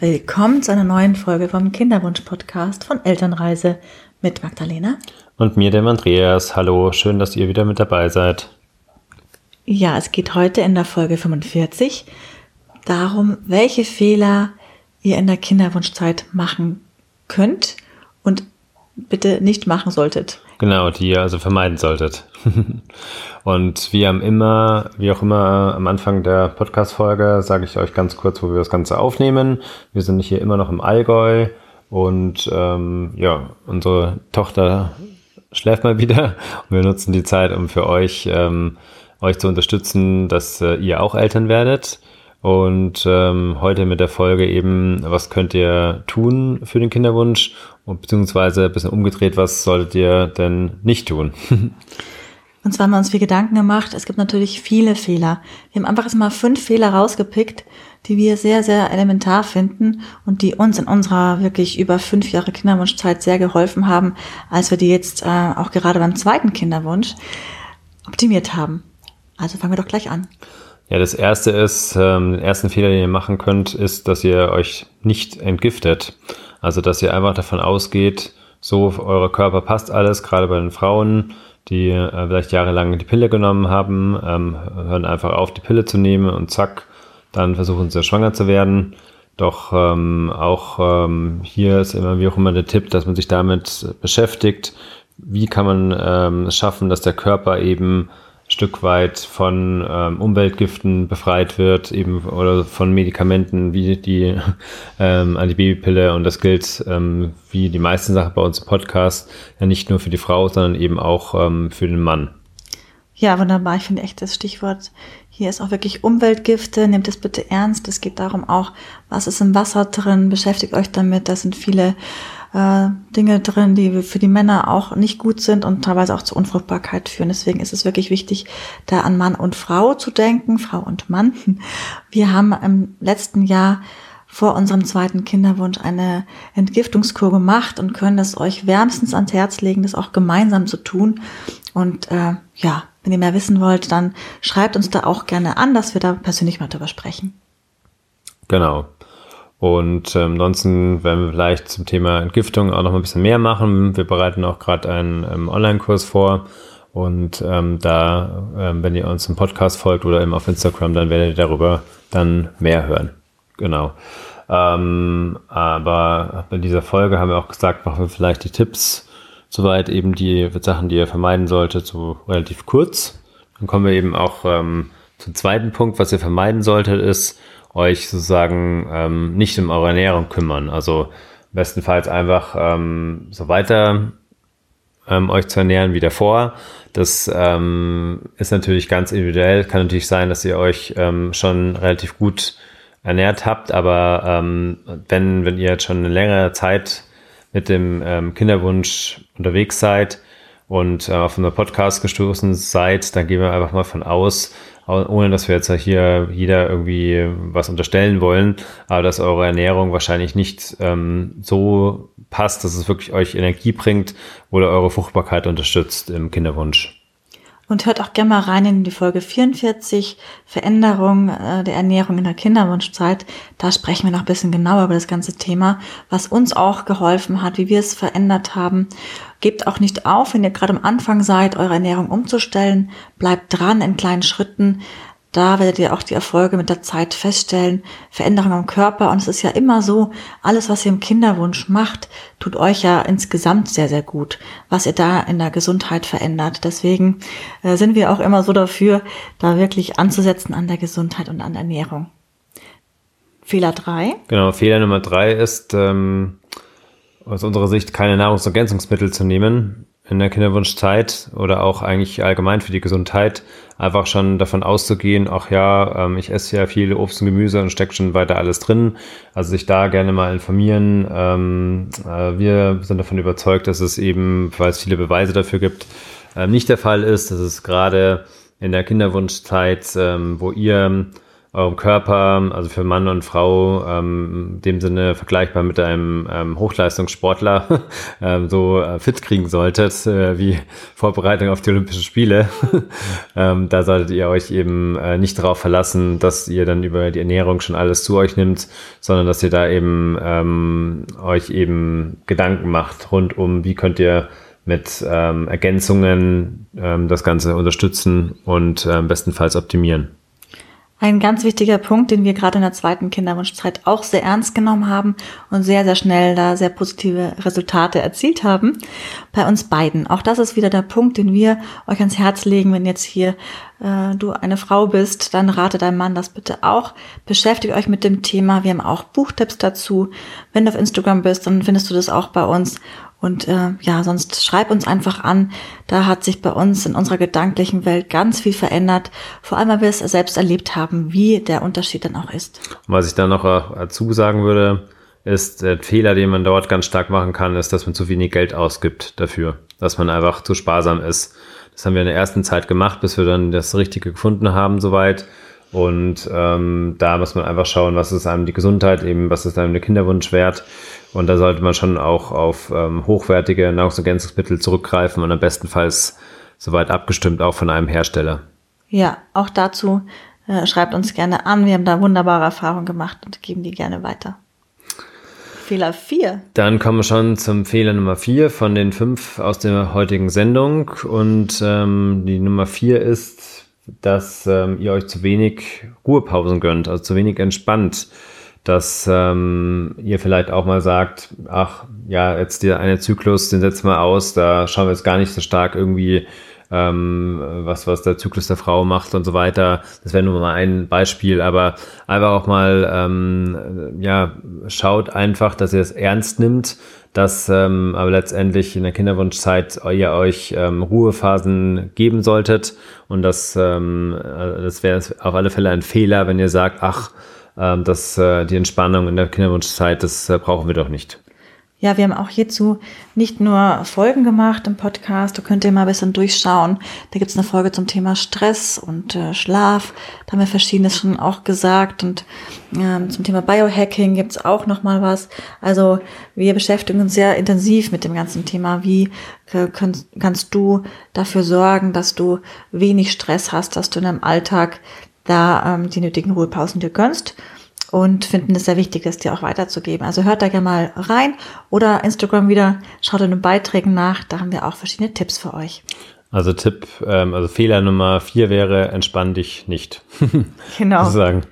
Willkommen zu einer neuen Folge vom Kinderwunsch-Podcast von Elternreise mit Magdalena. Und mir, dem Andreas. Hallo, schön, dass ihr wieder mit dabei seid. Ja, es geht heute in der Folge 45 darum, welche Fehler ihr in der Kinderwunschzeit machen könnt und bitte nicht machen solltet. Genau, die ihr also vermeiden solltet. und wir haben immer, wie auch immer am Anfang der Podcast-Folge, sage ich euch ganz kurz, wo wir das Ganze aufnehmen. Wir sind hier immer noch im Allgäu und ähm, ja, unsere Tochter schläft mal wieder und wir nutzen die Zeit, um für euch, ähm, euch zu unterstützen, dass äh, ihr auch Eltern werdet. Und ähm, heute mit der Folge eben, was könnt ihr tun für den Kinderwunsch? Und beziehungsweise ein bisschen umgedreht, was solltet ihr denn nicht tun? Und zwar haben wir uns viel Gedanken gemacht. Es gibt natürlich viele Fehler. Wir haben einfach mal fünf Fehler rausgepickt, die wir sehr, sehr elementar finden und die uns in unserer wirklich über fünf Jahre Kinderwunschzeit sehr geholfen haben, als wir die jetzt äh, auch gerade beim zweiten Kinderwunsch optimiert haben. Also fangen wir doch gleich an. Ja, das erste ist, ähm, den ersten Fehler, den ihr machen könnt, ist, dass ihr euch nicht entgiftet. Also, dass ihr einfach davon ausgeht, so euer Körper passt alles, gerade bei den Frauen, die äh, vielleicht jahrelang die Pille genommen haben, ähm, hören einfach auf, die Pille zu nehmen und zack, dann versuchen sie schwanger zu werden. Doch ähm, auch ähm, hier ist immer wie auch immer der Tipp, dass man sich damit beschäftigt. Wie kann man ähm, es schaffen, dass der Körper eben Stück weit von ähm, Umweltgiften befreit wird, eben oder von Medikamenten wie die ähm, Antibabypille und das gilt ähm, wie die meisten Sachen bei uns im Podcast ja nicht nur für die Frau, sondern eben auch ähm, für den Mann. Ja, wunderbar. Ich finde echt das Stichwort hier ist auch wirklich Umweltgifte. Nehmt es bitte ernst. Es geht darum auch, was ist im Wasser drin. Beschäftigt euch damit. Da sind viele äh, Dinge drin, die für die Männer auch nicht gut sind und teilweise auch zur Unfruchtbarkeit führen. Deswegen ist es wirklich wichtig, da an Mann und Frau zu denken, Frau und Mann. Wir haben im letzten Jahr vor unserem zweiten Kinderwunsch eine Entgiftungskur gemacht und können es euch wärmstens ans Herz legen, das auch gemeinsam zu tun. Und äh, ja, wenn ihr mehr wissen wollt, dann schreibt uns da auch gerne an, dass wir da persönlich mal drüber sprechen. Genau. Und ähm, ansonsten werden wir vielleicht zum Thema Entgiftung auch noch ein bisschen mehr machen. Wir bereiten auch gerade einen ähm, Online-Kurs vor. Und ähm, da, ähm, wenn ihr uns im Podcast folgt oder eben auf Instagram, dann werdet ihr darüber dann mehr hören. Genau. Ähm, aber in dieser Folge haben wir auch gesagt, machen wir vielleicht die Tipps soweit eben die Sachen, die ihr vermeiden solltet, so relativ kurz. Dann kommen wir eben auch ähm, zum zweiten Punkt, was ihr vermeiden solltet, ist, euch sozusagen ähm, nicht um eure Ernährung kümmern. Also bestenfalls einfach ähm, so weiter ähm, euch zu ernähren wie davor. Das ähm, ist natürlich ganz individuell. Kann natürlich sein, dass ihr euch ähm, schon relativ gut ernährt habt, aber ähm, wenn, wenn ihr jetzt schon eine längere Zeit mit dem ähm, Kinderwunsch unterwegs seid und äh, auf einen Podcast gestoßen seid, dann gehen wir einfach mal von aus, ohne dass wir jetzt hier jeder irgendwie was unterstellen wollen, aber dass eure Ernährung wahrscheinlich nicht ähm, so passt, dass es wirklich euch Energie bringt oder eure Fruchtbarkeit unterstützt im Kinderwunsch. Und hört auch gerne mal rein in die Folge 44, Veränderung äh, der Ernährung in der Kinderwunschzeit. Da sprechen wir noch ein bisschen genauer über das ganze Thema, was uns auch geholfen hat, wie wir es verändert haben. Gebt auch nicht auf, wenn ihr gerade am Anfang seid, eure Ernährung umzustellen. Bleibt dran in kleinen Schritten. Da werdet ihr auch die Erfolge mit der Zeit feststellen, Veränderungen am Körper. Und es ist ja immer so, alles, was ihr im Kinderwunsch macht, tut euch ja insgesamt sehr, sehr gut, was ihr da in der Gesundheit verändert. Deswegen äh, sind wir auch immer so dafür, da wirklich anzusetzen an der Gesundheit und an Ernährung. Fehler drei. Genau, Fehler Nummer drei ist, ähm, aus unserer Sicht keine Nahrungsergänzungsmittel zu nehmen in der Kinderwunschzeit oder auch eigentlich allgemein für die Gesundheit einfach schon davon auszugehen, ach ja, ähm, ich esse ja viel Obst und Gemüse und steckt schon weiter alles drin. Also sich da gerne mal informieren. Ähm, äh, wir sind davon überzeugt, dass es eben, weil es viele Beweise dafür gibt, äh, nicht der Fall ist, dass es gerade in der Kinderwunschzeit, ähm, wo ihr eurem Körper, also für Mann und Frau, ähm, in dem Sinne vergleichbar mit einem ähm, Hochleistungssportler, ähm, so äh, fit kriegen solltet, äh, wie Vorbereitung auf die Olympischen Spiele, ähm, da solltet ihr euch eben äh, nicht darauf verlassen, dass ihr dann über die Ernährung schon alles zu euch nimmt, sondern dass ihr da eben ähm, euch eben Gedanken macht rund um, wie könnt ihr mit ähm, Ergänzungen ähm, das Ganze unterstützen und ähm, bestenfalls optimieren. Ein ganz wichtiger Punkt, den wir gerade in der zweiten Kinderwunschzeit auch sehr ernst genommen haben und sehr, sehr schnell da sehr positive Resultate erzielt haben. Bei uns beiden. Auch das ist wieder der Punkt, den wir euch ans Herz legen, wenn jetzt hier äh, du eine Frau bist, dann rate deinem Mann das bitte auch. Beschäftigt euch mit dem Thema. Wir haben auch Buchtipps dazu. Wenn du auf Instagram bist, dann findest du das auch bei uns. Und äh, ja, sonst schreib uns einfach an. Da hat sich bei uns in unserer gedanklichen Welt ganz viel verändert. Vor allem, weil wir es selbst erlebt haben, wie der Unterschied dann auch ist. was ich da noch dazu sagen würde, ist der Fehler, den man dort ganz stark machen kann, ist, dass man zu wenig Geld ausgibt dafür. Dass man einfach zu sparsam ist. Das haben wir in der ersten Zeit gemacht, bis wir dann das Richtige gefunden haben soweit. Und ähm, da muss man einfach schauen, was ist einem die Gesundheit, eben was ist einem der Kinderwunsch wert. Und da sollte man schon auch auf ähm, hochwertige Nahrungsergänzungsmittel zurückgreifen und am bestenfalls soweit abgestimmt auch von einem Hersteller. Ja, auch dazu äh, schreibt uns gerne an. Wir haben da wunderbare Erfahrungen gemacht und geben die gerne weiter. Fehler 4. Dann kommen wir schon zum Fehler Nummer 4 von den fünf aus der heutigen Sendung. Und ähm, die Nummer 4 ist, dass ähm, ihr euch zu wenig Ruhepausen gönnt, also zu wenig entspannt dass ähm, ihr vielleicht auch mal sagt, ach ja, jetzt der eine Zyklus, den setzen wir aus, da schauen wir jetzt gar nicht so stark irgendwie, ähm, was, was der Zyklus der Frau macht und so weiter. Das wäre nur mal ein Beispiel, aber einfach auch mal, ähm, ja, schaut einfach, dass ihr es ernst nimmt, dass ähm, aber letztendlich in der Kinderwunschzeit ihr euch ähm, Ruhephasen geben solltet und das, ähm, äh, das wäre auf alle Fälle ein Fehler, wenn ihr sagt, ach, ähm, dass äh, die Entspannung in der Kinderwunschzeit, das äh, brauchen wir doch nicht. Ja, wir haben auch hierzu nicht nur Folgen gemacht im Podcast, da könnt ihr mal ein bisschen durchschauen. Da gibt's eine Folge zum Thema Stress und äh, Schlaf. Da haben wir verschiedenes schon auch gesagt. Und ähm, zum Thema Biohacking gibt's auch noch mal was. Also wir beschäftigen uns sehr intensiv mit dem ganzen Thema. Wie äh, kannst, kannst du dafür sorgen, dass du wenig Stress hast, dass du in deinem Alltag da ähm, die nötigen Ruhepausen dir gönnst und finden es sehr wichtig, das dir auch weiterzugeben. Also hört da gerne mal rein oder Instagram wieder, schaut in den Beiträgen nach, da haben wir auch verschiedene Tipps für euch. Also Tipp, ähm, also Fehler Nummer vier wäre, entspann dich nicht. genau. Sozusagen.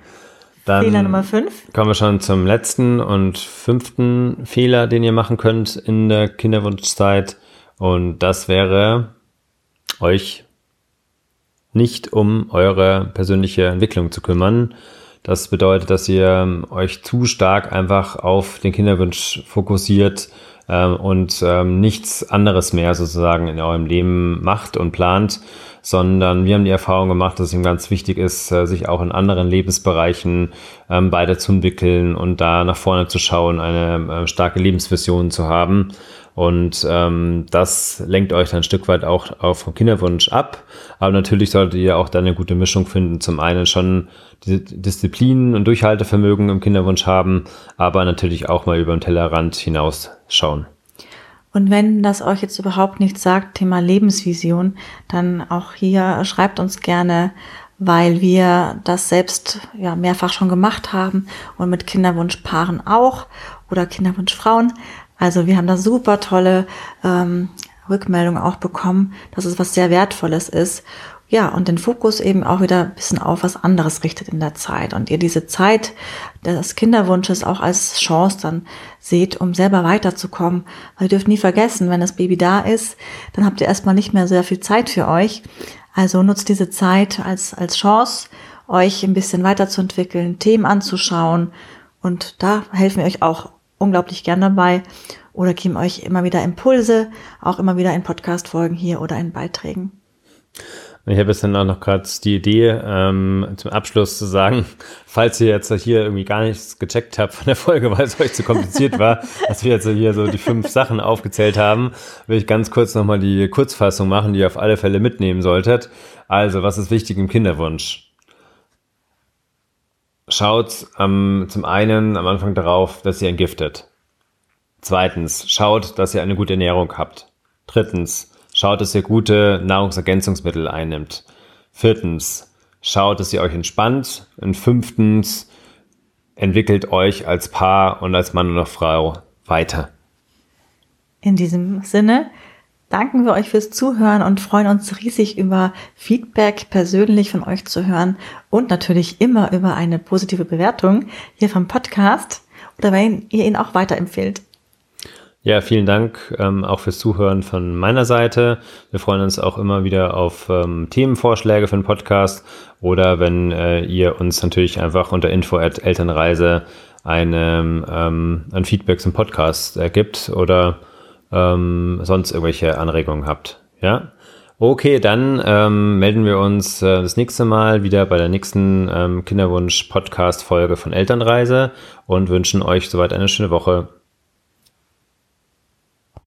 Dann Fehler Nummer fünf. Kommen wir schon zum letzten und fünften Fehler, den ihr machen könnt in der Kinderwunschzeit. Und das wäre, euch nicht um eure persönliche Entwicklung zu kümmern. Das bedeutet, dass ihr ähm, euch zu stark einfach auf den Kinderwunsch fokussiert ähm, und ähm, nichts anderes mehr sozusagen in eurem Leben macht und plant, sondern wir haben die Erfahrung gemacht, dass es ihm ganz wichtig ist, äh, sich auch in anderen Lebensbereichen ähm, weiterzuentwickeln und da nach vorne zu schauen, eine äh, starke Lebensvision zu haben. Und ähm, das lenkt euch dann ein Stück weit auch, auch vom Kinderwunsch ab. Aber natürlich solltet ihr auch da eine gute Mischung finden. Zum einen schon Disziplin und Durchhaltevermögen im Kinderwunsch haben, aber natürlich auch mal über den Tellerrand hinaus schauen. Und wenn das euch jetzt überhaupt nichts sagt, Thema Lebensvision, dann auch hier schreibt uns gerne, weil wir das selbst ja mehrfach schon gemacht haben und mit Kinderwunschpaaren auch oder Kinderwunschfrauen. Also wir haben da super tolle ähm, Rückmeldungen auch bekommen, dass es was sehr Wertvolles ist. Ja, und den Fokus eben auch wieder ein bisschen auf was anderes richtet in der Zeit. Und ihr diese Zeit des Kinderwunsches auch als Chance dann seht, um selber weiterzukommen. Weil ihr dürft nie vergessen, wenn das Baby da ist, dann habt ihr erstmal nicht mehr sehr viel Zeit für euch. Also nutzt diese Zeit als, als Chance, euch ein bisschen weiterzuentwickeln, Themen anzuschauen. Und da helfen wir euch auch unglaublich gern dabei oder geben euch immer wieder Impulse, auch immer wieder in Podcast-Folgen hier oder in Beiträgen. Ich habe jetzt dann auch noch gerade die Idee, ähm, zum Abschluss zu sagen, falls ihr jetzt hier irgendwie gar nichts gecheckt habt von der Folge, weil es euch zu kompliziert war, dass wir jetzt hier so die fünf Sachen aufgezählt haben, will ich ganz kurz nochmal die Kurzfassung machen, die ihr auf alle Fälle mitnehmen solltet. Also, was ist wichtig im Kinderwunsch? Schaut ähm, zum einen am Anfang darauf, dass ihr entgiftet. Zweitens, schaut, dass ihr eine gute Ernährung habt. Drittens, schaut, dass ihr gute Nahrungsergänzungsmittel einnimmt. Viertens, schaut, dass ihr euch entspannt. Und fünftens, entwickelt euch als Paar und als Mann oder Frau weiter. In diesem Sinne danken wir euch fürs Zuhören und freuen uns riesig über Feedback persönlich von euch zu hören und natürlich immer über eine positive Bewertung hier vom Podcast oder wenn ihr ihn auch weiterempfehlt. Ja, vielen Dank ähm, auch fürs Zuhören von meiner Seite. Wir freuen uns auch immer wieder auf ähm, Themenvorschläge für den Podcast oder wenn äh, ihr uns natürlich einfach unter info at Elternreise eine, ähm, ein Feedback zum Podcast äh, gibt oder ähm, sonst irgendwelche Anregungen habt. Ja. Okay, dann ähm, melden wir uns äh, das nächste Mal wieder bei der nächsten ähm, Kinderwunsch-Podcast-Folge von Elternreise und wünschen euch soweit eine schöne Woche.